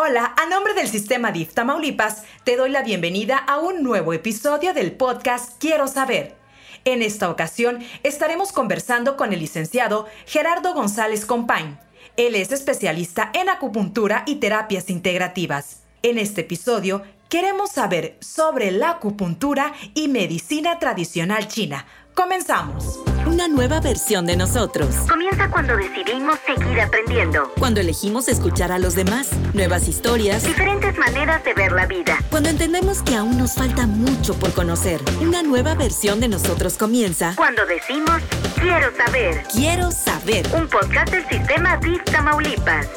Hola, a nombre del Sistema DIF Tamaulipas, te doy la bienvenida a un nuevo episodio del podcast Quiero Saber. En esta ocasión estaremos conversando con el licenciado Gerardo González Compañ. Él es especialista en acupuntura y terapias integrativas. En este episodio queremos saber sobre la acupuntura y medicina tradicional china. Comenzamos. Una nueva versión de nosotros. Comienza cuando decidimos seguir aprendiendo. Cuando elegimos escuchar a los demás. Nuevas historias. Diferentes maneras de ver la vida. Cuando entendemos que aún nos falta mucho por conocer. Una nueva versión de nosotros comienza. Cuando decimos quiero saber. Quiero saber. Un podcast del sistema DIF Tamaulipas.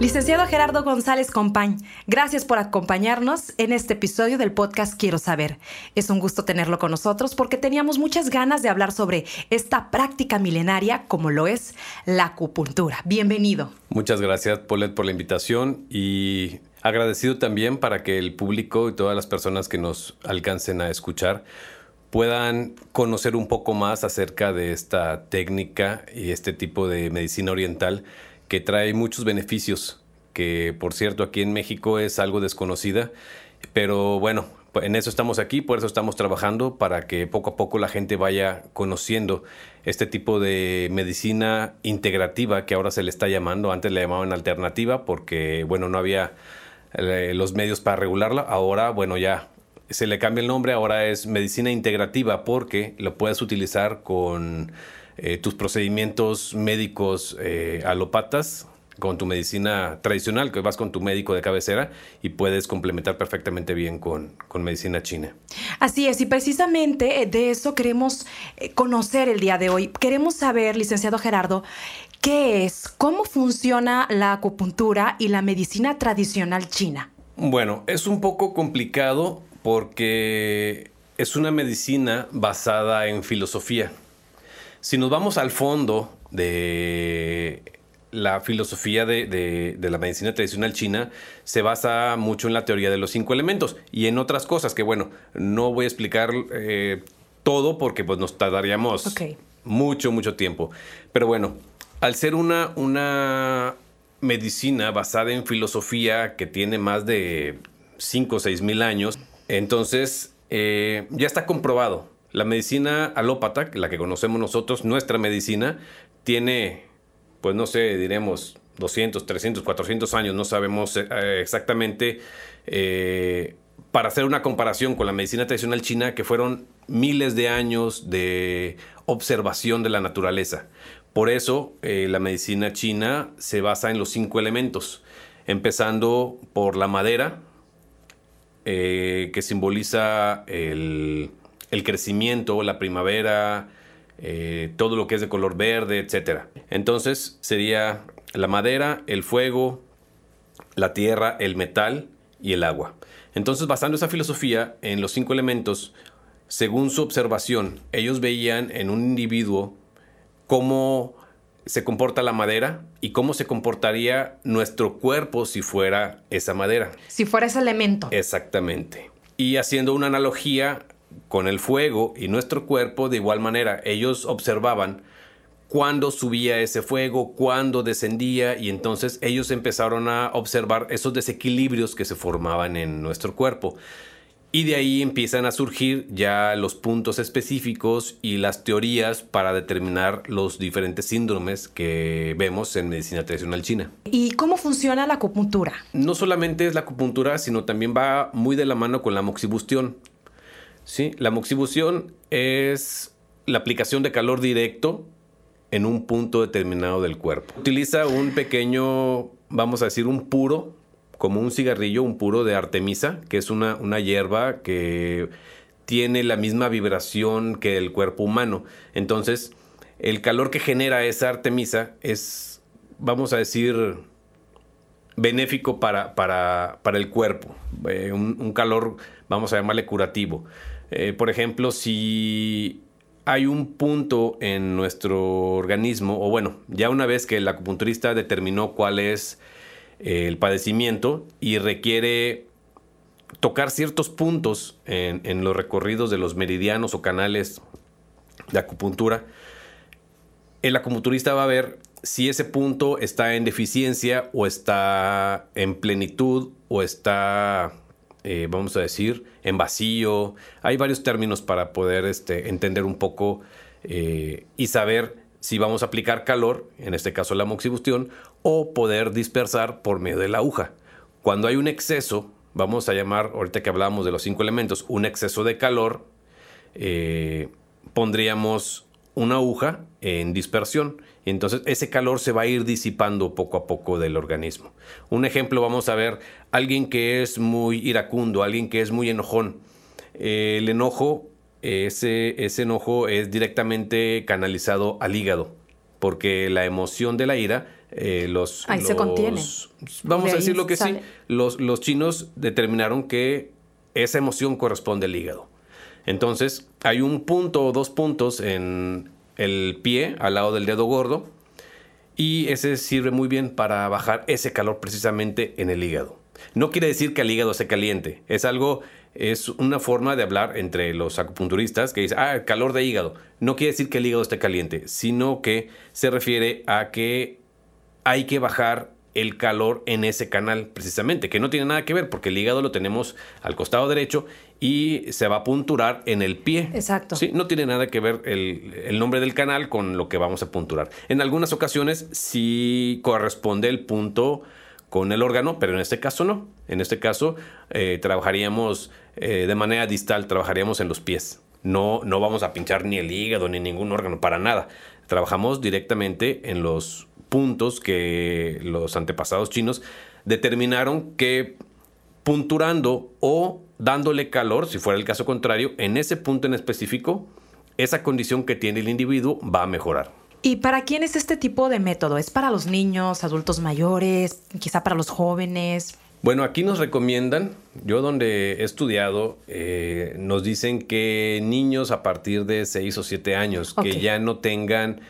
Licenciado Gerardo González Compañ, gracias por acompañarnos en este episodio del podcast Quiero Saber. Es un gusto tenerlo con nosotros porque teníamos muchas ganas de hablar sobre esta práctica milenaria como lo es la acupuntura. Bienvenido. Muchas gracias, Paulette, por la invitación y agradecido también para que el público y todas las personas que nos alcancen a escuchar puedan conocer un poco más acerca de esta técnica y este tipo de medicina oriental que trae muchos beneficios, que por cierto aquí en México es algo desconocida, pero bueno, en eso estamos aquí, por eso estamos trabajando, para que poco a poco la gente vaya conociendo este tipo de medicina integrativa que ahora se le está llamando, antes le llamaban alternativa porque bueno, no había eh, los medios para regularla, ahora bueno, ya se le cambia el nombre, ahora es medicina integrativa porque lo puedes utilizar con eh, tus procedimientos médicos eh, alopatas con tu medicina tradicional, que vas con tu médico de cabecera y puedes complementar perfectamente bien con, con medicina china. Así es, y precisamente eh, de eso queremos conocer el día de hoy. Queremos saber, licenciado Gerardo, qué es, cómo funciona la acupuntura y la medicina tradicional china. Bueno, es un poco complicado porque es una medicina basada en filosofía. Si nos vamos al fondo de la filosofía de, la medicina tradicional china se basa mucho en la teoría de los cinco elementos y en otras cosas que, bueno, no voy a explicar eh, todo porque pues, nos tardaríamos mucho, mucho tiempo. Pero bueno, al ser una, una medicina basada en filosofía que tiene más de 5 o 6 mil años, entonces eh, ya está comprobado la medicina alópata, la que conocemos nosotros, nuestra medicina, tiene, pues no sé, diremos 200, 300, 400 años, no sabemos eh, exactamente, eh, para hacer una comparación con la medicina tradicional china, que fueron miles de años de observación de la naturaleza. Por eso eh, la medicina china se basa en los cinco elementos, empezando por la madera, que simboliza el, el crecimiento, la primavera, eh, todo lo que es de color verde, etc. Entonces sería la madera, el fuego, la tierra, el metal y el agua. Entonces, basando esa filosofía en los cinco elementos, según su observación, ellos veían en un individuo cómo se comporta la madera y cómo se comportaría nuestro cuerpo si fuera esa madera. Si fuera ese elemento. Exactamente. Y haciendo una analogía con el fuego y nuestro cuerpo de igual manera. Ellos observaban cuándo subía ese fuego, cuándo descendía y entonces ellos empezaron a observar esos desequilibrios que se formaban en nuestro cuerpo. Y de ahí empiezan a surgir ya los puntos específicos y las teorías para determinar los diferentes síndromes que vemos en medicina tradicional china. ¿Y cómo funciona la acupuntura? No solamente es la acupuntura, sino también va muy de la mano con la moxibustión. Sí, la moxibustión es la aplicación de calor directo en un punto determinado del cuerpo. Utiliza un pequeño, vamos a decir, un puro, como un cigarrillo, un puro de artemisa, que es una, una hierba que tiene la misma vibración que el cuerpo humano. Entonces, el calor que genera esa artemisa es, vamos a decir, benéfico para, para, para el cuerpo. Eh, un calor, vamos a llamarle curativo. Eh, por ejemplo, si hay un punto en nuestro organismo, o bueno, ya una vez que el acupunturista determinó cuál es eh, el padecimiento y requiere tocar ciertos puntos en, en, los recorridos de los meridianos o canales de acupuntura, el acupunturista va a ver si ese punto está en deficiencia o está en plenitud o está, eh, vamos a decir, en vacío. Hay varios términos para poder este, entender un poco eh, y saber si vamos a aplicar calor, en este caso la moxibustión, o poder dispersar por medio de la aguja. Cuando hay un exceso, vamos a llamar, ahorita que hablábamos de los cinco elementos, un exceso de calor, eh, pondríamos una aguja en dispersión. Entonces ese calor se va a ir disipando poco a poco del organismo. Un ejemplo, vamos a ver, alguien que es muy iracundo, alguien que es muy enojón. Eh, el enojo, ese, ese enojo es directamente canalizado al hígado, porque la emoción de la ira eh, los, Ahí se contiene. Vamos a decir lo que sí. Los, los chinos determinaron que esa emoción corresponde al hígado. Entonces, hay un punto o dos puntos en el pie, al lado del dedo gordo, y ese sirve muy bien para bajar ese calor precisamente en el hígado. No quiere decir que el hígado se caliente, es algo, es una forma de hablar entre los acupunturistas que dice, ah, calor de hígado. No quiere decir que el hígado esté caliente, sino que se refiere a que hay que bajar el calor en ese canal precisamente, que no tiene nada que ver porque el hígado lo tenemos al costado derecho y se va a punturar en el pie. Exacto. Sí, no tiene nada que ver el, nombre del canal con lo que vamos a punturar. En algunas ocasiones sí corresponde el punto con el órgano, pero en este caso no. En este caso eh, trabajaríamos eh, de manera distal, trabajaríamos en los pies. No, no vamos a pinchar ni el hígado ni ningún órgano, para nada. Trabajamos directamente en los puntos que los antepasados chinos determinaron que punturando o dándole calor, si fuera el caso contrario, en ese punto en específico, esa condición que tiene el individuo va a mejorar. ¿Y para quién es este tipo de método? ¿Es para los niños, adultos mayores, quizá para los jóvenes? Bueno, aquí nos recomiendan, yo donde he estudiado, eh, nos dicen que niños a partir de 6 o 7 años, que ya no tengan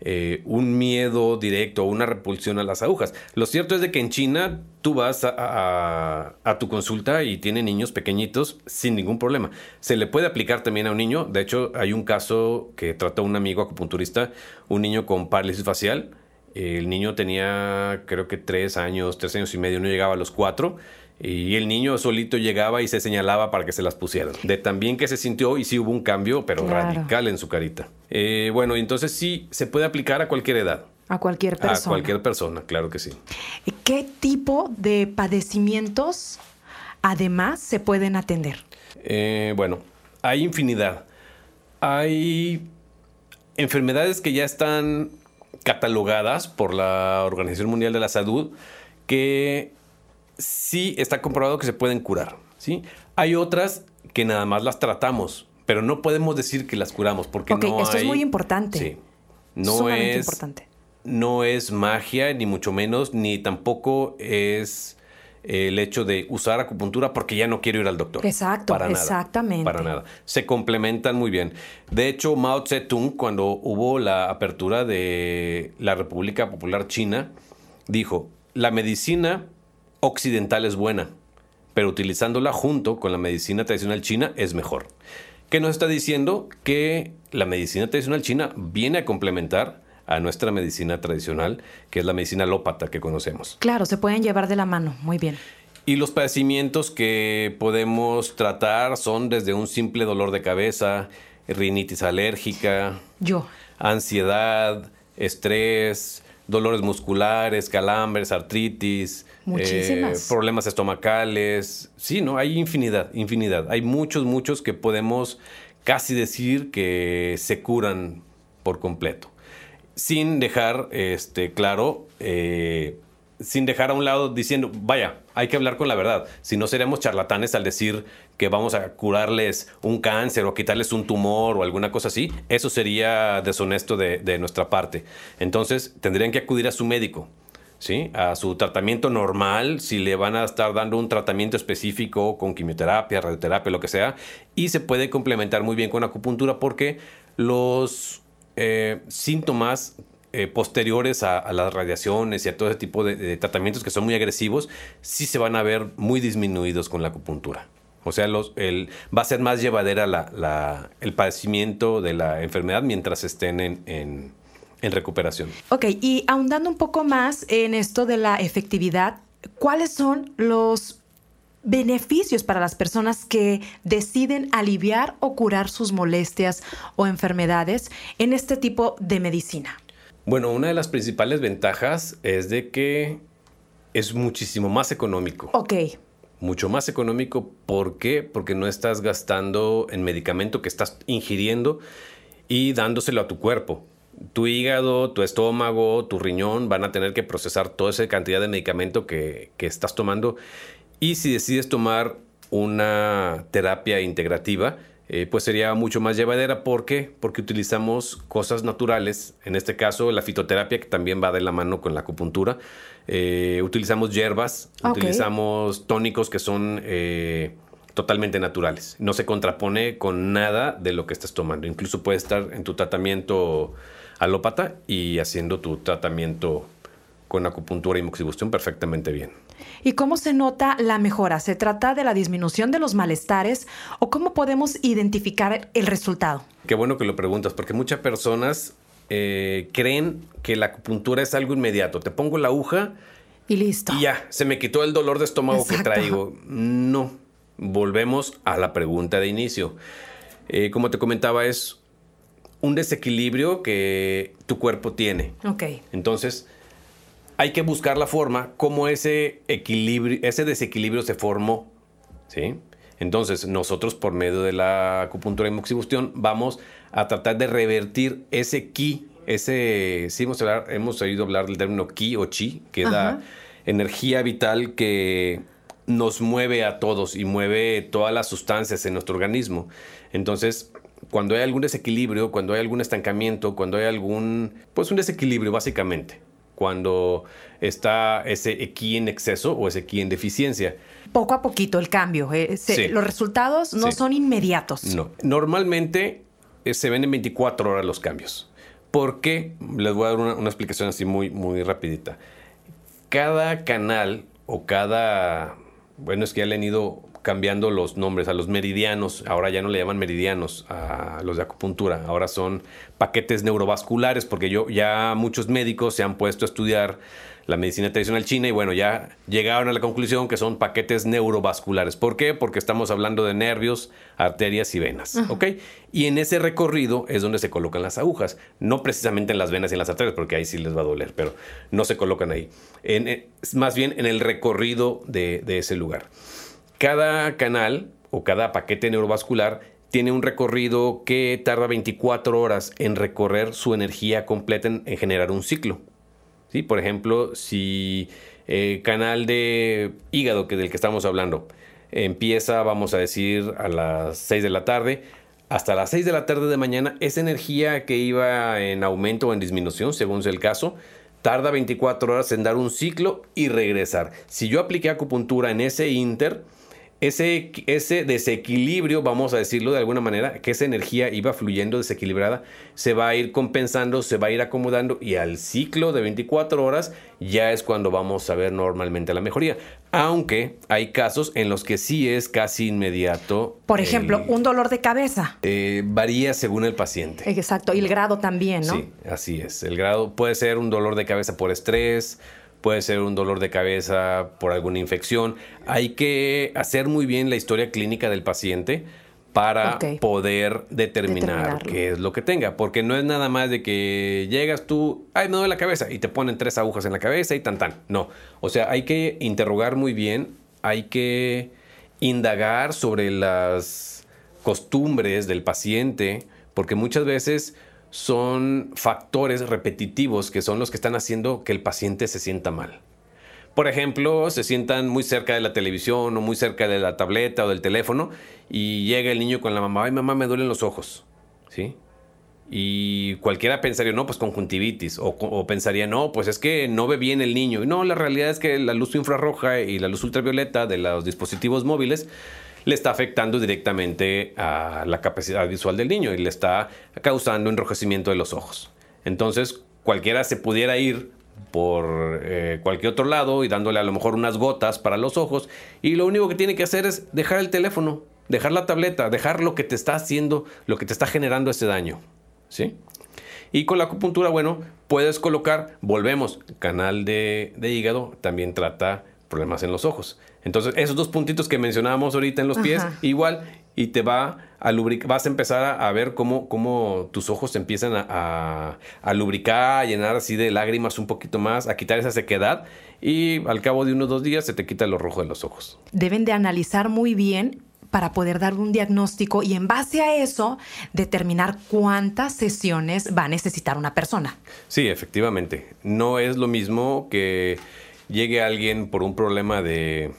eh, un miedo directo o una repulsión a las agujas. Lo cierto es de que en China tú vas a, tu consulta y tiene niños pequeñitos sin ningún problema. Se le puede aplicar también a un niño. De hecho, hay un caso que trató un amigo acupunturista, un niño con parálisis facial. El niño tenía creo que tres años, tres años y medio, no llegaba a los cuatro y el niño solito llegaba y se señalaba para que se las pusieran. De tan bien que se sintió y sí hubo un cambio, pero radical en su carita. Eh, bueno, entonces sí se puede aplicar a cualquier edad. A cualquier persona. A cualquier persona, claro que sí. ¿Qué tipo de padecimientos además se pueden atender? Eh, bueno, hay infinidad. Hay enfermedades que ya están catalogadas por la Organización Mundial de la Salud que sí está comprobado que se pueden curar. ¿sí? Hay otras que nada más las tratamos, pero no podemos decir que las curamos porque no esto es muy importante. Sí, no es importante. No es magia, ni mucho menos, ni tampoco es el hecho de usar acupuntura porque ya no quiero ir al doctor. Exacto, para nada, exactamente. Para nada. Se complementan muy bien. De hecho, Mao Zedong, cuando hubo la apertura de la República Popular China, dijo, la medicina occidental es buena, pero utilizándola junto con la medicina tradicional china es mejor. ¿Qué nos está diciendo? Que la medicina tradicional china viene a complementar a nuestra medicina tradicional, que es la medicina alópata que conocemos. Claro, se pueden llevar de la mano, muy bien. Y los padecimientos que podemos tratar son desde un simple dolor de cabeza, rinitis alérgica, yo, ansiedad, estrés, dolores musculares, calambres, artritis, eh, problemas estomacales. Sí, ¿no? Hay infinidad, infinidad. Hay muchos, muchos que podemos casi decir que se curan por completo. Sin dejar, este, claro, eh, sin dejar a un lado diciendo, vaya, hay que hablar con la verdad. Si no seríamos charlatanes al decir que vamos a curarles un cáncer o quitarles un tumor o alguna cosa así, eso sería deshonesto de, nuestra parte. Entonces tendrían que acudir a su médico. ¿Sí? a su tratamiento normal, si le van a estar dando un tratamiento específico con quimioterapia, radioterapia, lo que sea, y se puede complementar muy bien con acupuntura porque los eh, síntomas eh, posteriores a, las radiaciones y a todo ese tipo de, tratamientos que son muy agresivos, sí se van a ver muy disminuidos con la acupuntura. O sea, el, va a ser más llevadera el padecimiento de la enfermedad mientras estén en, en recuperación. Ok, y ahondando un poco más en esto de la efectividad, ¿cuáles son los beneficios para las personas que deciden aliviar o curar sus molestias o enfermedades en este tipo de medicina? Bueno, una de las principales ventajas es de que es muchísimo más económico. Ok. Mucho más económico. ¿Por qué? Porque no estás gastando en medicamento que estás ingiriendo y dándoselo a tu cuerpo. Tu hígado, tu estómago, tu riñón van a tener que procesar toda esa cantidad de medicamento que, que estás tomando. Y si decides tomar una terapia integrativa, eh, pues sería mucho más llevadera. ¿Por qué? Porque utilizamos cosas naturales, en este caso la fitoterapia, que también va de la mano con la acupuntura. Eh, utilizamos hierbas, utilizamos tónicos que son eh, totalmente naturales. No se contrapone con nada de lo que estás tomando. Incluso puedes estar en tu tratamiento alópata y haciendo tu tratamiento con acupuntura y moxibustión perfectamente bien. ¿Y cómo se nota la mejora? ¿Se trata de la disminución de los malestares o cómo podemos identificar el resultado? Qué bueno que lo preguntas, porque muchas personas eh, creen que la acupuntura es algo inmediato. Te pongo la aguja y listo. Y ya, se me quitó el dolor de estómago que traigo. No, volvemos a la pregunta de inicio. Eh, como te comentaba, es un desequilibrio que tu cuerpo tiene. Ok. Entonces, hay que buscar la forma como ese equilibrio, ese desequilibrio se formó. ¿sí? Entonces, nosotros por medio de la acupuntura y moxibustión vamos a tratar de revertir ese ki, ese, sí hemos, hemos oído hablar del término ki o chi, que es la energía vital que nos mueve a todos y mueve todas las sustancias en nuestro organismo. Entonces, cuando hay algún desequilibrio, cuando hay algún estancamiento, cuando hay algún, pues un desequilibrio básicamente, cuando está ese ki en exceso o ese ki en deficiencia. Poco a poquito el cambio. Eh, los resultados no son inmediatos. No. Normalmente eh, se ven en 24 horas los cambios. ¿Por qué? Les voy a dar una, una, explicación así muy, muy rapidita. Cada canal o cada... Bueno, es que ya le han ido cambiando los nombres a los meridianos. Ahora ya no le llaman meridianos a los de acupuntura. Ahora son paquetes neurovasculares porque yo, ya muchos médicos se han puesto a estudiar la medicina tradicional china y bueno, ya llegaron a la conclusión que son paquetes neurovasculares. ¿Por qué? Porque estamos hablando de nervios, arterias y venas. ¿Ok? Y en ese recorrido es donde se colocan las agujas. No precisamente en las venas y en las arterias, porque ahí sí les va a doler, pero no se colocan ahí. En, más bien en el recorrido de, de ese lugar. Cada canal o cada paquete neurovascular tiene un recorrido que tarda 24 horas en recorrer su energía completa en, generar un ciclo. ¿Sí? Por ejemplo, si el canal de hígado, que del que estamos hablando, empieza, vamos a decir, a las 6 de la tarde, hasta las 6 de la tarde de mañana, esa energía que iba en aumento o en disminución, según sea el caso, tarda 24 horas en dar un ciclo y regresar. Si yo apliqué acupuntura en ese inter, ese, ese desequilibrio, vamos a decirlo de alguna manera, que esa energía iba fluyendo desequilibrada, se va a ir compensando, se va a ir acomodando y al ciclo de 24 horas ya es cuando vamos a ver normalmente la mejoría. Aunque hay casos en los que sí es casi inmediato. Por ejemplo, un dolor de cabeza. Eh, varía según el paciente. Exacto, y el grado también, ¿no? Sí, así es. El grado puede ser un dolor de cabeza por estrés, puede ser un dolor de cabeza por alguna infección. Hay que hacer muy bien la historia clínica del paciente para poder determinar qué es lo que tenga. Porque no es nada más de que llegas tú, ay, me duele la cabeza, y te ponen tres agujas en la cabeza y tan tan. No. O sea, hay que interrogar muy bien, hay que indagar sobre las costumbres del paciente, porque muchas veces son factores repetitivos que son los que están haciendo que el paciente se sienta mal. Por ejemplo, se sientan muy cerca de la televisión o muy cerca de la tableta o del teléfono y llega el niño con la mamá, ay mamá me duelen los ojos, ¿sí? Y cualquiera pensaría, no, pues conjuntivitis, o, o, pensaría, no, pues es que no ve bien el niño. Y no, la realidad es que la luz infrarroja y la luz ultravioleta de los dispositivos móviles le está afectando directamente a la capacidad visual del niño y le está causando enrojecimiento de los ojos. Entonces, cualquiera se pudiera ir por eh, cualquier otro lado y dándole a lo mejor unas gotas para los ojos y lo único que tiene que hacer es dejar el teléfono, dejar la tableta, dejar lo que te está haciendo, lo que te está generando ese daño, ¿sí? Y con la acupuntura, bueno, puedes colocar, volvemos, canal de, de hígado, también trata problemas en los ojos. Entonces, esos dos puntitos que mencionábamos ahorita en los pies, Ajá. igual, y te va a lubricar, vas a empezar a, a ver cómo, cómo tus ojos se empiezan a, a- a lubricar, a llenar así de lágrimas un poquito más, a quitar esa sequedad, y al cabo de unos dos días se te quita lo rojo de los ojos. Deben de analizar muy bien para poder dar un diagnóstico y en base a eso determinar cuántas sesiones va a necesitar una persona. Sí, efectivamente. No es lo mismo que llegue alguien por un problema de,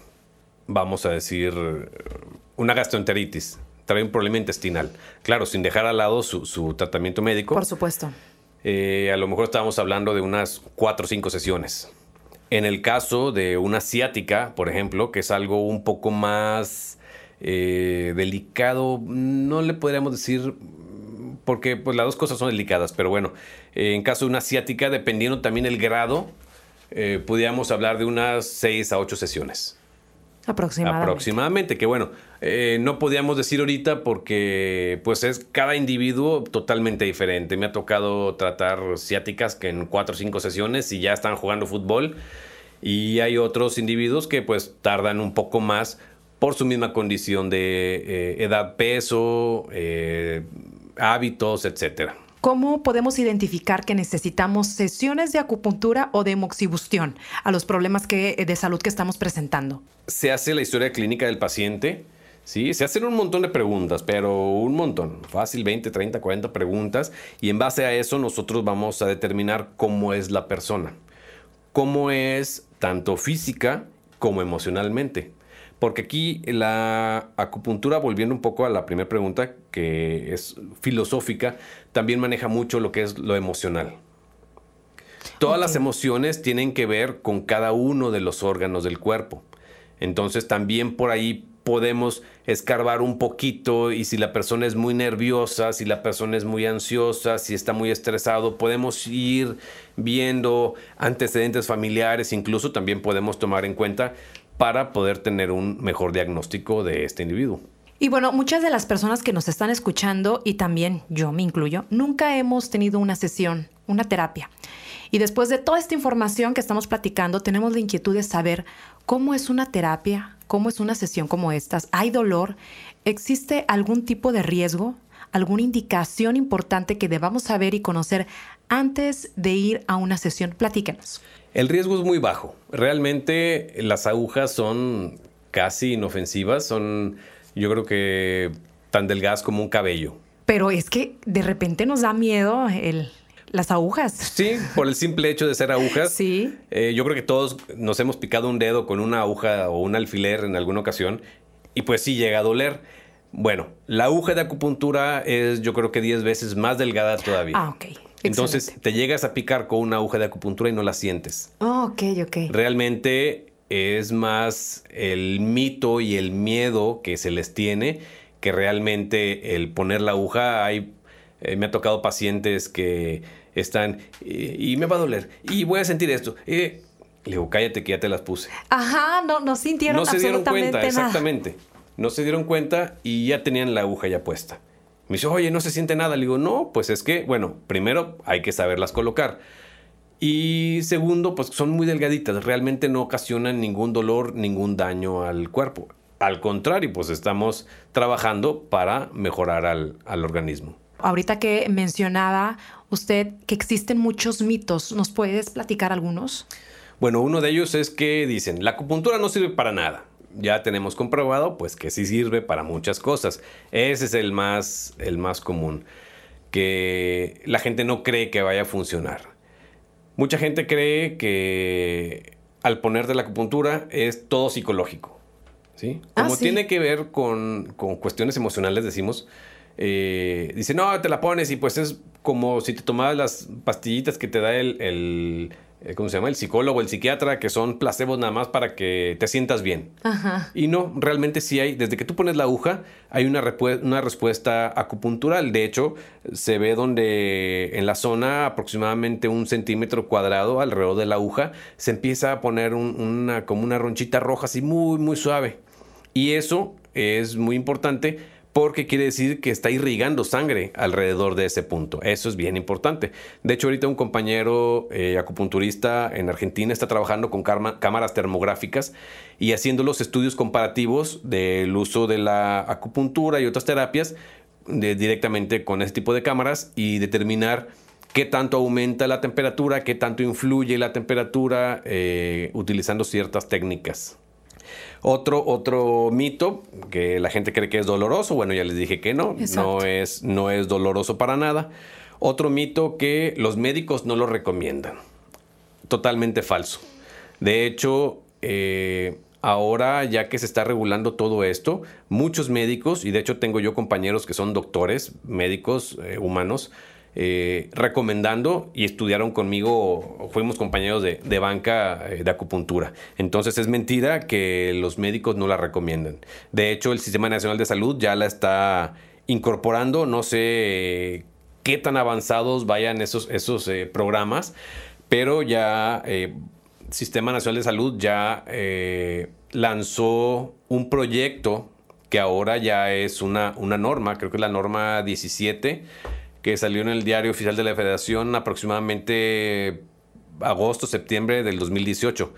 vamos a decir, una gastroenteritis, trae un problema intestinal. Claro, sin dejar al lado su, su tratamiento médico. Por supuesto. Eh, a lo mejor estábamos hablando de unas cuatro o cinco sesiones. En el caso de una ciática, por ejemplo, que es algo un poco más eh, delicado, no le podríamos decir, porque pues, las dos cosas son delicadas, pero bueno, eh, en caso de una ciática, dependiendo también el grado, eh, podríamos hablar de unas seis a ocho sesiones. Aproximadamente. Aproximadamente, que bueno, eh, no podíamos decir ahorita porque pues es cada individuo totalmente diferente. Me ha tocado tratar ciáticas que en cuatro o cinco sesiones y ya están jugando fútbol y hay otros individuos que pues tardan un poco más por su misma condición de eh, edad, peso, eh, hábitos, etcétera. ¿Cómo podemos identificar que necesitamos sesiones de acupuntura o de moxibustión a los problemas que, de salud que estamos presentando? se hace la historia clínica del paciente, ¿sí? Se hacen un montón de preguntas, pero un montón, fácil, 20, 30, 40 preguntas, y en base a eso nosotros vamos a determinar cómo es la persona, cómo es tanto física como emocionalmente. Porque aquí la acupuntura, volviendo un poco a la primera pregunta, que es filosófica, también maneja mucho lo que es lo emocional. Todas las emociones tienen que ver con cada uno de los órganos del cuerpo. Entonces también por ahí podemos escarbar un poquito y si la persona es muy nerviosa, si la persona es muy ansiosa, si está muy estresado, podemos ir viendo antecedentes familiares, incluso también podemos tomar en cuenta para poder tener un mejor diagnóstico de este individuo. Y bueno, muchas de las personas que nos están escuchando, y también yo me incluyo, nunca hemos tenido una sesión, una terapia. Y después de toda esta información que estamos platicando, tenemos la inquietud de saber cómo es una terapia, cómo es una sesión como estas. ¿Hay dolor? ¿Existe algún tipo de riesgo? ¿Alguna indicación importante que debamos saber y conocer antes de ir a una sesión? Platíquenos. El riesgo es muy bajo. Realmente las agujas son casi inofensivas, son yo creo que tan delgadas como un cabello. Pero es que de repente nos da miedo el, las agujas. Sí, por el simple hecho de ser agujas. Sí. Eh, yo creo que todos nos hemos picado un dedo con una aguja o un alfiler en alguna ocasión y pues sí llega a doler. Bueno, la aguja de acupuntura es yo creo que 10 veces más delgada todavía. Ah, ok. Entonces Excelente. te llegas a picar con una aguja de acupuntura y no la sientes. Oh, ok, ok. Realmente es más el mito y el miedo que se les tiene que realmente el poner la aguja. Hay, eh, me ha tocado pacientes que están y, y me va a doler y voy a sentir esto. Eh, le digo, cállate que ya te las puse. Ajá, no, no sintieron No se dieron cuenta, nada. exactamente. No se dieron cuenta y ya tenían la aguja ya puesta. Me dice, oye, no se siente nada. Le digo, no, pues es que, bueno, primero hay que saberlas colocar. Y segundo, pues son muy delgaditas, realmente no ocasionan ningún dolor, ningún daño al cuerpo. Al contrario, pues estamos trabajando para mejorar al, al organismo. Ahorita que mencionaba usted que existen muchos mitos, ¿nos puedes platicar algunos? Bueno, uno de ellos es que dicen, la acupuntura no sirve para nada. Ya tenemos comprobado, pues que sí sirve para muchas cosas. Ese es el más, el más común, que la gente no cree que vaya a funcionar. Mucha gente cree que al ponerte la acupuntura es todo psicológico. ¿sí? Ah, Como sí. tiene que ver con, con cuestiones emocionales, decimos, eh, dice, no, te la pones y pues es como si te tomaras las pastillitas que te da el- ¿cómo se llama? El psicólogo, el psiquiatra, que son placebos nada más para que te sientas bien. Ajá. Y no, realmente sí hay, desde que tú pones la aguja, hay una, una respuesta acupuntural. De hecho, se ve donde en la zona aproximadamente un centímetro cuadrado alrededor de la aguja, se empieza a poner un- una, como una ronchita roja así muy, muy suave. Y eso es muy importante porque quiere decir que está irrigando sangre alrededor de ese punto. Eso es bien importante. De hecho, ahorita un compañero eh, acupunturista en Argentina está trabajando con cámaras termográficas y haciendo los estudios comparativos del uso de la acupuntura y otras terapias directamente con ese tipo de cámaras y determinar qué tanto aumenta la temperatura, qué tanto influye la temperatura eh, utilizando ciertas técnicas. Otro, otro mito que la gente cree que es doloroso, bueno, ya les dije que no, no es, no es doloroso para nada. Otro mito que los médicos no lo recomiendan. Totalmente falso. De hecho, eh, ahora ya que se está regulando todo esto, muchos médicos, y de hecho tengo yo compañeros que son doctores, médicos eh, humanos, eh, recomendando y estudiaron conmigo, fuimos compañeros de, banca eh, de acupuntura. Entonces es mentira que los médicos no la recomiendan. De hecho, el Sistema Nacional de Salud ya la está incorporando, no sé qué tan avanzados vayan esos, esos eh, programas, pero ya Sistema Nacional de Salud ya lanzó un proyecto que ahora ya es una, una norma, creo que es la norma 17 que salió en el diario oficial de la Federación aproximadamente agosto, septiembre del 2018.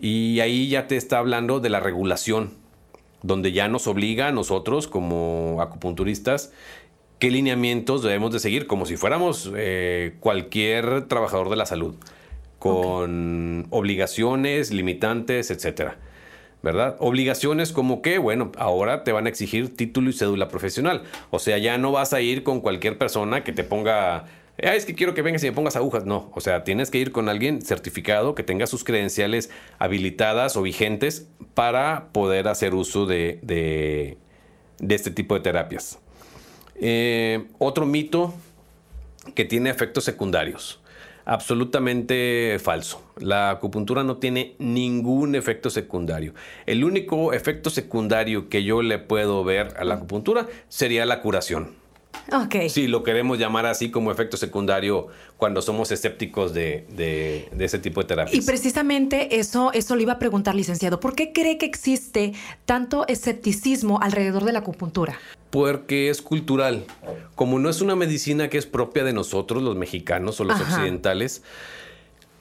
Y ahí ya te está hablando de la regulación, donde ya nos obliga a nosotros como acupunturistas qué lineamientos debemos de seguir, como si fuéramos eh, cualquier trabajador de la salud, con obligaciones, limitantes, etcétera. ¿Verdad? Obligaciones como que, bueno, ahora te van a exigir título y cédula profesional. O sea, ya no vas a ir con cualquier persona que te ponga ah, es que quiero que vengas y me pongas agujas. No, o sea, tienes que ir con alguien certificado que tenga sus credenciales habilitadas o vigentes para poder hacer uso de, de, este tipo de terapias. Eh, otro mito que tiene efectos secundarios absolutamente falso. La acupuntura no tiene ningún efecto secundario. El único efecto secundario que yo le puedo ver a la acupuntura sería la curación. Ok. Si lo queremos llamar así como efecto secundario cuando somos escépticos de, ese tipo de terapias. Y precisamente eso, eso le iba a preguntar, licenciado. ¿Por qué cree que existe tanto escepticismo alrededor de la acupuntura? Porque es cultural. Como no es una medicina que es propia de nosotros, los mexicanos o los occidentales,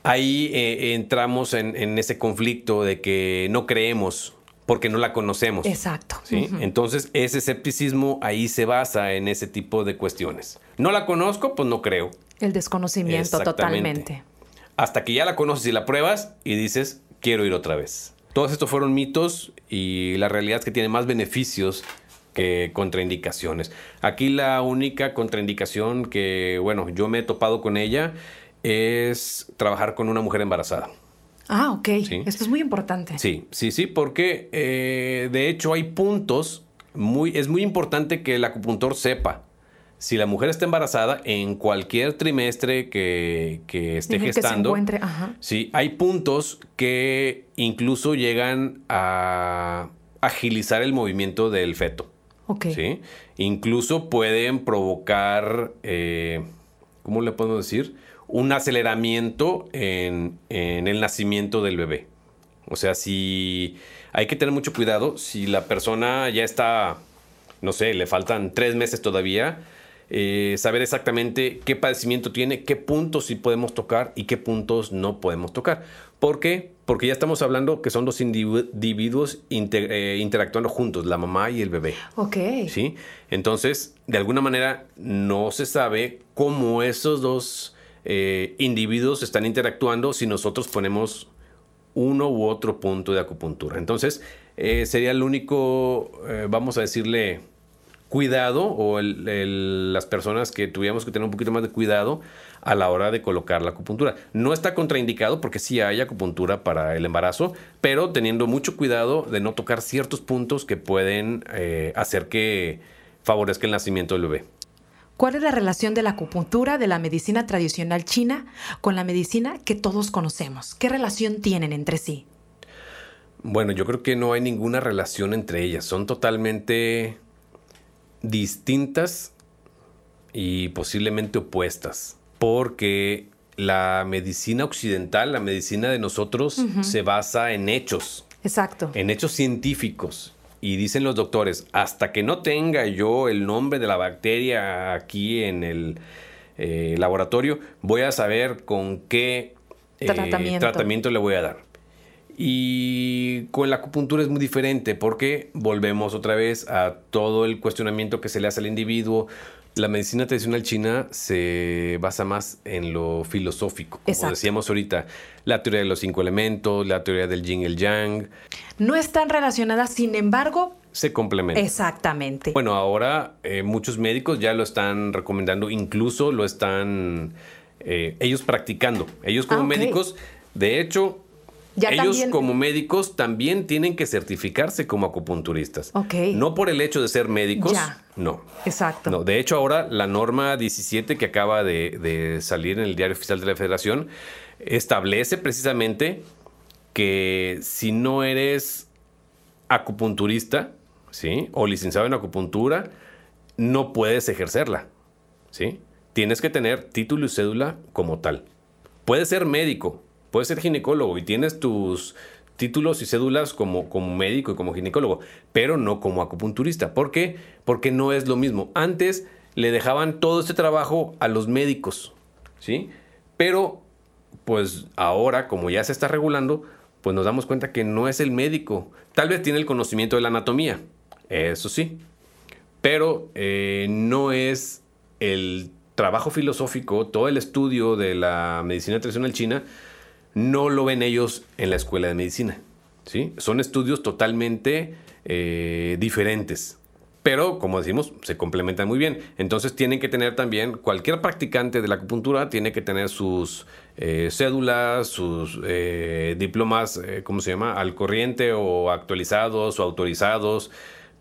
ahí eh, entramos en, ese conflicto de que no creemos porque no la conocemos. Exacto. ¿sí? Entonces, ese escepticismo ahí se basa en ese tipo de cuestiones. No la conozco, pues no creo. El desconocimiento totalmente. Hasta que ya la conoces y la pruebas y dices, quiero ir otra vez. Todos estos fueron mitos y la realidad es que tiene más beneficios que contraindicaciones. Aquí la única contraindicación que, bueno, yo me he topado con ella es trabajar con una mujer embarazada. Ah, ok. Esto es muy importante. Sí, sí, sí, porque eh, de hecho hay puntos, muy, es muy importante que el acupuntor sepa si la mujer está embarazada en cualquier trimestre que, esté gestando. Sí, hay puntos que incluso llegan a agilizar el movimiento del feto. ¿Sí? Incluso pueden provocar, eh, ¿cómo le podemos decir? Un aceleramiento en, el nacimiento del bebé. O sea, si hay que tener mucho cuidado, si la persona ya está, no sé, le faltan tres meses todavía, eh, saber exactamente qué padecimiento tiene, qué puntos sí podemos tocar y qué puntos no podemos tocar. ¿Por qué? Porque ya estamos hablando que son dos individuos eh, interactuando juntos, la mamá y el bebé. Ok. ¿Sí? Entonces, de alguna manera, no se sabe cómo esos dos eh, individuos están interactuando si nosotros ponemos uno u otro punto de acupuntura. Entonces, eh, sería el único, vamos a decirle, cuidado o las personas que tuviéramos que tener un poquito más de cuidado a la hora de colocar la acupuntura. No está contraindicado porque sí hay acupuntura para el embarazo, pero teniendo mucho cuidado de no tocar ciertos puntos que pueden eh, hacer que favorezca el nacimiento del bebé. ¿Cuál es la relación de la acupuntura de la medicina tradicional china con la medicina que todos conocemos? ¿Qué relación tienen entre sí? Bueno, yo creo que no hay ninguna relación entre ellas. Son totalmente distintas y posiblemente opuestas porque la medicina occidental, la medicina de nosotros, se basa en hechos. Exacto. En hechos científicos. y dicen los doctores, hasta que no tenga yo el nombre de la bacteria aquí en el eh, laboratorio, voy a saber con qué eh, Tratamiento. tratamiento le voy a dar. Y con la acupuntura es muy diferente porque volvemos otra vez a todo el cuestionamiento que se le hace al individuo. La medicina tradicional china se basa más en lo filosófico, como Exacto. decíamos ahorita, la teoría de los cinco elementos, la teoría del yin y el yang, No están relacionadas, sin embargo, se complementan. exactamente. Bueno, ahora eh, muchos médicos ya lo están recomendando, incluso lo están eh, ellos practicando. Ellos como Ah, médicos, de hecho, Ya ellos también- como médicos también tienen que certificarse como acupunturistas. Ok. No por el hecho de ser médicos, Ya. no. Exacto. No, de hecho ahora la norma 17 que acaba de, de salir en el diario oficial de la federación establece precisamente que si no eres acupunturista, ¿sí? O licenciado en acupuntura, no puedes ejercerla, ¿sí? Tienes que tener título y cédula como tal. Puedes ser médico, puedes ser ginecólogo y tienes tus títulos y cédulas como, como médico y como ginecólogo, pero no como acupunturista. ¿Por qué? Porque no es lo mismo. Antes le dejaban todo este trabajo a los médicos, ¿sí? Pero, pues ahora, como ya se está regulando, pues nos damos cuenta que no es el médico. Tal vez tiene el conocimiento de la anatomía, eso sí, pero eh, no es el trabajo filosófico, todo el estudio de la medicina tradicional china, no lo ven ellos en la escuela de medicina. ¿sí? Son estudios totalmente eh, diferentes. Pero, como decimos, se complementan muy bien. Entonces tienen que tener también, cualquier practicante de la acupuntura tiene que tener sus eh, cédulas, sus eh, diplomas, ¿cómo se llama? Al corriente o actualizados o autorizados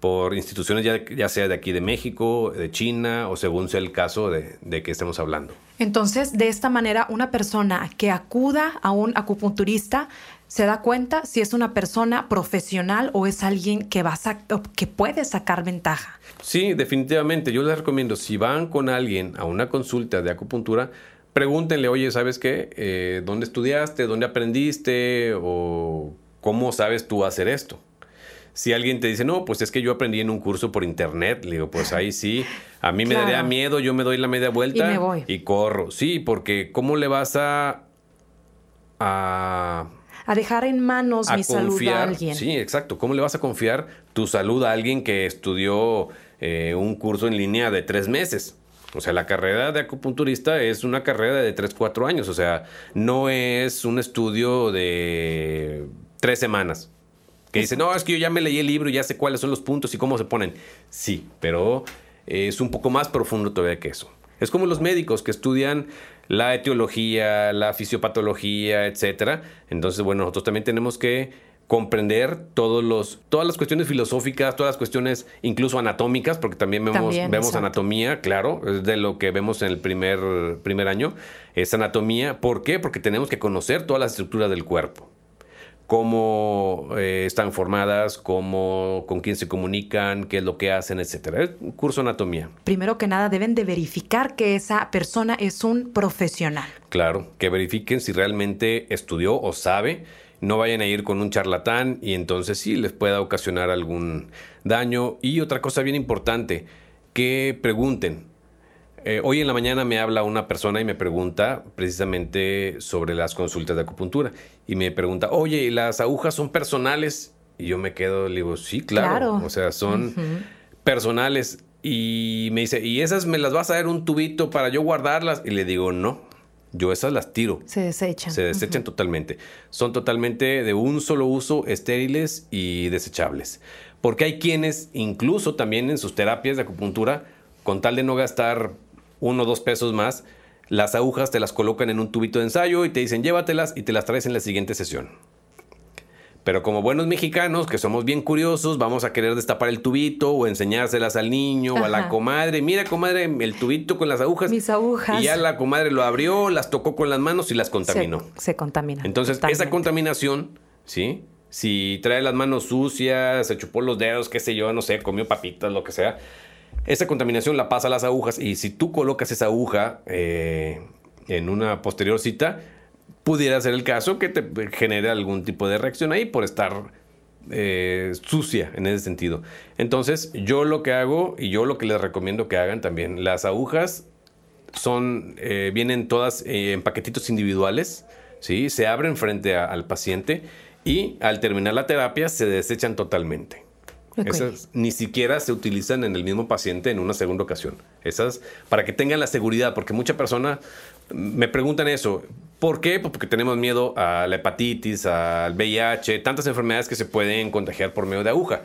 por instituciones ya, ya sea de aquí de México, de China o según sea el caso de, de que estemos hablando. Entonces, de esta manera, una persona que acuda a un acupunturista se da cuenta si es una persona profesional o es alguien que, va a que puede sacar ventaja. Sí, definitivamente. Yo les recomiendo, si van con alguien a una consulta de acupuntura, pregúntenle, oye, ¿sabes qué? Eh, ¿Dónde estudiaste? ¿Dónde aprendiste? ¿O cómo sabes tú hacer esto? Si alguien te dice, no, pues es que yo aprendí en un curso por internet, le digo, pues ahí sí, a mí me Claro. daría miedo, yo me doy la media vuelta Y me voy. y corro. Sí, porque ¿cómo le vas a... a A dejar en manos mi salud a alguien. Sí, exacto. ¿Cómo le vas a confiar tu salud a alguien que estudió eh, un curso en línea de tres meses? O sea, la carrera de acupunturista es una carrera de tres, cuatro años. O sea, no es un estudio de tres semanas. Que dice, no, es que yo ya me leí el libro y ya sé cuáles son los puntos y cómo se ponen. Sí, pero es un poco más profundo todavía que eso. Es como los médicos que estudian la etiología, la fisiopatología, etcétera. Entonces, bueno, nosotros también tenemos que comprender todos los, todas las cuestiones filosóficas, todas las cuestiones incluso anatómicas, porque también vemos, También, vemos exacto. anatomía, claro, es de lo que vemos en el primer, primer año, es anatomía. ¿Por qué? Porque tenemos que conocer todas las estructuras del cuerpo cómo eh, están formadas, cómo, con quién se comunican, qué es lo que hacen, etcétera. Es un curso de anatomía. Primero que nada, deben de verificar que esa persona es un profesional. Claro, que verifiquen si realmente estudió o sabe. No vayan a ir con un charlatán y entonces sí les pueda ocasionar algún daño. Y otra cosa bien importante, que pregunten. Eh, hoy en la mañana me habla una persona y me pregunta precisamente sobre las consultas de acupuntura. Y me pregunta, oye, ¿y las agujas son personales? Y yo me quedo, le digo, sí, claro. Claro. O sea, son personales. Y me dice, ¿y esas me las vas a dar un tubito para yo guardarlas? Y le digo, no, yo esas las tiro. Se desechan. Se desechan totalmente. Son totalmente de un solo uso, estériles y desechables. Porque hay quienes, incluso también en sus terapias de acupuntura, con tal de no gastar uno o dos pesos más, las agujas te las colocan en un tubito de ensayo y te dicen llévatelas y te las traes en la siguiente sesión. Pero como buenos mexicanos, que somos bien curiosos, vamos a querer destapar el tubito o enseñárselas al niño o a la comadre. Mira, comadre, el tubito con las agujas. Mis agujas. Y ya la comadre lo abrió, las tocó con las manos y las contaminó. Se, se contamina. Entonces, esa contaminación, ¿sí? Si trae las manos sucias, se chupó los dedos, qué sé yo, no sé, comió papitas, lo que sea, esa contaminación la pasa a las agujas y si tú colocas esa aguja eh, en una posterior cita, pudiera ser el caso que te genere algún tipo de reacción ahí por estar eh, sucia en ese sentido. Entonces, yo lo que hago y yo lo que les recomiendo que hagan también, las agujas son, eh, vienen todas en paquetitos individuales, ¿sí? se abren frente al paciente y al terminar la terapia se desechan totalmente. Esas ni siquiera se utilizan en el mismo paciente en una segunda ocasión. Esas para que tengan la seguridad, porque muchas personas me preguntan eso. ¿Por qué? Pues porque tenemos miedo a la hepatitis, al VIH, tantas enfermedades que se pueden contagiar por medio de aguja.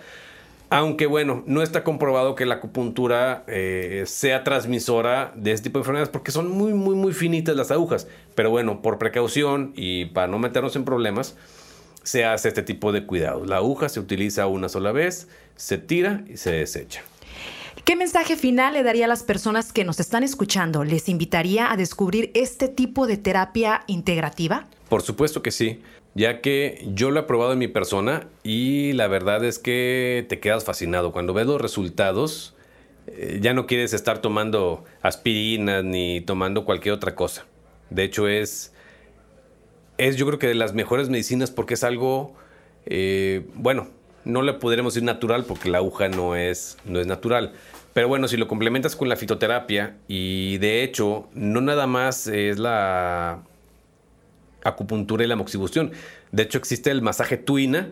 Aunque bueno, no está comprobado que la acupuntura eh, sea transmisora de este tipo de enfermedades porque son muy, muy, muy finitas las agujas. Pero bueno, por precaución y para no meternos en problemas, se hace este tipo de cuidados. La aguja se utiliza una sola vez, se tira y se desecha. ¿Qué mensaje final le daría a las personas que nos están escuchando? ¿Les invitaría a descubrir este tipo de terapia integrativa? Por supuesto que sí, ya que yo lo he probado en mi persona y la verdad es que te quedas fascinado. Cuando ves los resultados, eh, ya no quieres estar tomando aspirinas ni tomando cualquier otra cosa. De hecho, es, es yo creo que de las mejores medicinas porque es algo, eh, bueno, no le podremos decir natural porque la aguja no es, no es natural. Pero bueno, si lo complementas con la fitoterapia y de hecho no nada más es la acupuntura y la moxibustión. De hecho existe el masaje tuina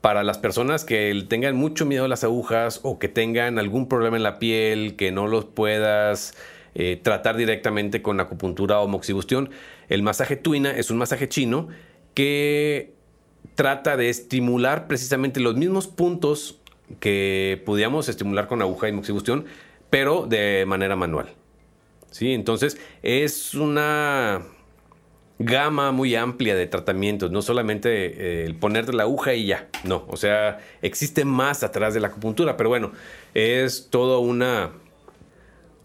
para las personas que tengan mucho miedo a las agujas o que tengan algún problema en la piel, que no los puedas eh, tratar directamente con acupuntura o moxibustión. El masaje tuina es un masaje chino que trata de estimular precisamente los mismos puntos que pudiéramos estimular con aguja y moxibustión, pero de manera manual. ¿Sí? Entonces es una gama muy amplia de tratamientos, no solamente eh, el ponerte la aguja y ya, no, o sea, existe más atrás de la acupuntura, pero bueno, es toda una,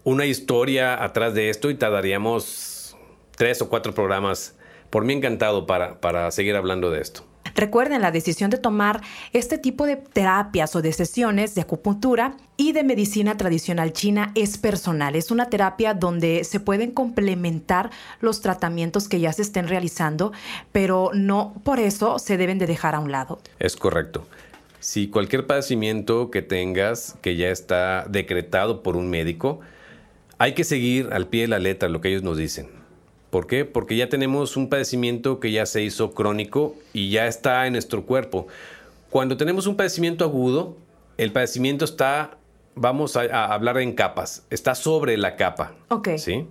una historia atrás de esto y tardaríamos tres o cuatro programas, por mí encantado para, para seguir hablando de esto. Recuerden, la decisión de tomar este tipo de terapias o de sesiones de acupuntura y de medicina tradicional china es personal. Es una terapia donde se pueden complementar los tratamientos que ya se estén realizando, pero no por eso se deben de dejar a un lado. Es correcto. Si cualquier padecimiento que tengas que ya está decretado por un médico, hay que seguir al pie de la letra lo que ellos nos dicen. ¿Por qué? Porque ya tenemos un padecimiento que ya se hizo crónico y ya está en nuestro cuerpo. Cuando tenemos un padecimiento agudo, el padecimiento está, vamos a, a hablar en capas, está sobre la capa. Ok. ¿Sí?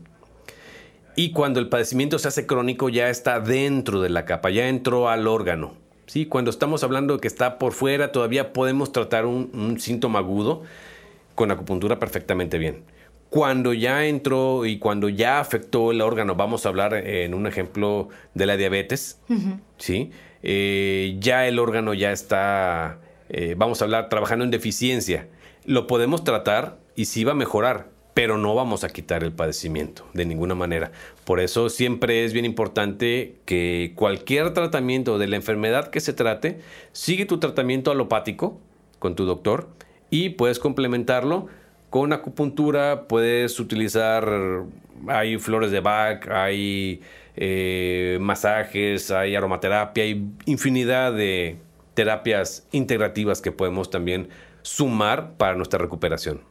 Y cuando el padecimiento se hace crónico, ya está dentro de la capa, ya entró al órgano. ¿Sí? Cuando estamos hablando de que está por fuera, todavía podemos tratar un, un síntoma agudo con acupuntura perfectamente bien cuando ya entró y cuando ya afectó el órgano, vamos a hablar en un ejemplo de la diabetes, ¿sí? Eh, ya el órgano ya está, eh, vamos a hablar, trabajando en deficiencia. Lo podemos tratar y sí va a mejorar, pero no vamos a quitar el padecimiento de ninguna manera. Por eso siempre es bien importante que cualquier tratamiento de la enfermedad que se trate, sigue tu tratamiento alopático con tu doctor y puedes complementarlo con acupuntura puedes utilizar, hay flores de Bach, hay eh, masajes, hay aromaterapia, hay infinidad de terapias integrativas que podemos también sumar para nuestra recuperación.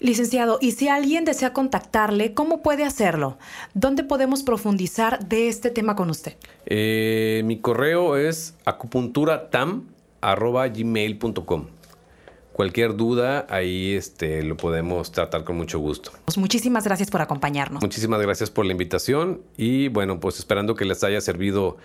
Licenciado, y si alguien desea contactarle, ¿cómo puede hacerlo? ¿Dónde podemos profundizar de este tema con usted? Eh, mi correo es acupunturatam.gmail.com cualquier duda, ahí este, lo podemos tratar con mucho gusto. Pues muchísimas gracias por acompañarnos. Muchísimas gracias por la invitación y bueno, pues esperando que les haya servido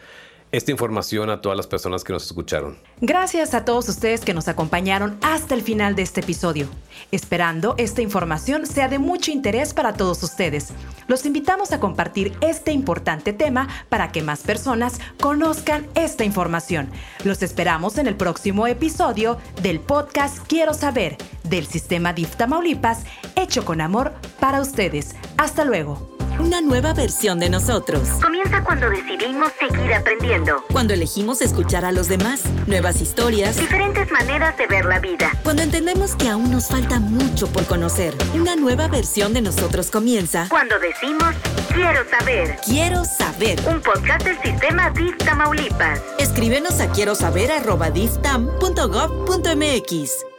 esta información a todas las personas que nos escucharon. Gracias a todos ustedes que nos acompañaron hasta el final de este episodio. Esperando esta información sea de mucho interés para todos ustedes. Los invitamos a compartir este importante tema para que más personas conozcan esta información. Los esperamos en el próximo episodio del podcast Quiero saber del sistema DIF Tamaulipas, hecho con amor para ustedes. Hasta luego. Una nueva versión de nosotros. Comienza cuando decidimos seguir aprendiendo. Cuando elegimos escuchar a los demás, nuevas historias, Diferentes maneras de ver la vida. cuando entendemos que aún nos falta mucho por conocer, una nueva versión de nosotros comienza. Cuando decimos quiero saber. Quiero saber. Un podcast del sistema DIF Tamaulipas. Escríbenos a quiero saber arroba diftam.gov.mx.